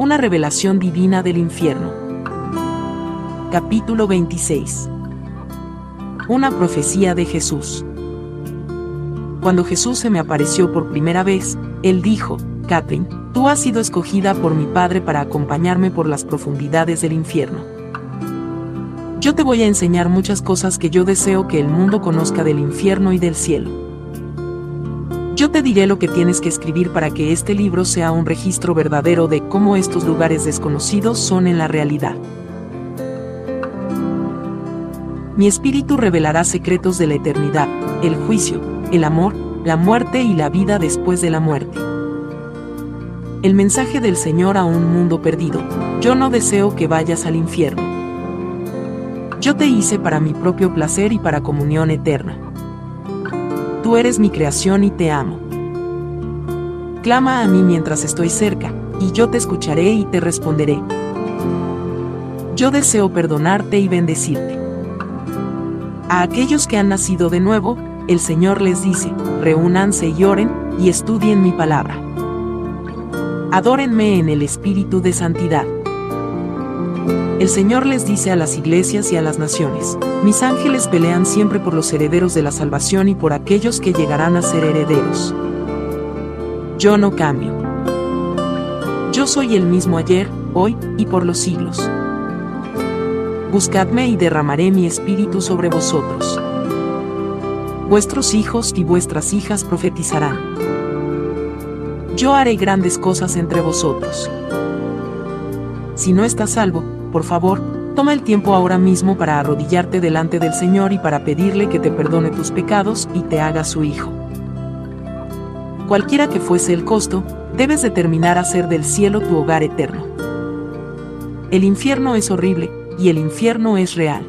Una revelación divina del infierno. Capítulo 26. Una profecía de Jesús. Cuando Jesús se me apareció por primera vez, él dijo, Catherine, tú has sido escogida por mi Padre para acompañarme por las profundidades del infierno. Yo te voy a enseñar muchas cosas que yo deseo que el mundo conozca del infierno y del cielo. Yo te diré lo que tienes que escribir para que este libro sea un registro verdadero de cómo estos lugares desconocidos son en la realidad. Mi espíritu revelará secretos de la eternidad, el juicio, el amor, la muerte y la vida después de la muerte. El mensaje del Señor a un mundo perdido. Yo no deseo que vayas al infierno. Yo te hice para mi propio placer y para comunión eterna. Tú eres mi creación y te amo. Clama a mí mientras estoy cerca, y yo te escucharé y te responderé. Yo deseo perdonarte y bendecirte. A aquellos que han nacido de nuevo, el Señor les dice, reúnanse y oren, y estudien mi palabra. Adórenme en el espíritu de santidad. El Señor les dice a las iglesias y a las naciones, mis ángeles pelean siempre por los herederos de la salvación y por aquellos que llegarán a ser herederos. Yo no cambio. Yo soy el mismo ayer, hoy y por los siglos. Buscadme y derramaré mi espíritu sobre vosotros. Vuestros hijos y vuestras hijas profetizarán. Yo haré grandes cosas entre vosotros. Si no estás salvo, por favor, toma el tiempo ahora mismo para arrodillarte delante del Señor y para pedirle que te perdone tus pecados y te haga su hijo. Cualquiera que fuese el costo, debes determinar hacer del cielo tu hogar eterno. El infierno es horrible, y el infierno es real.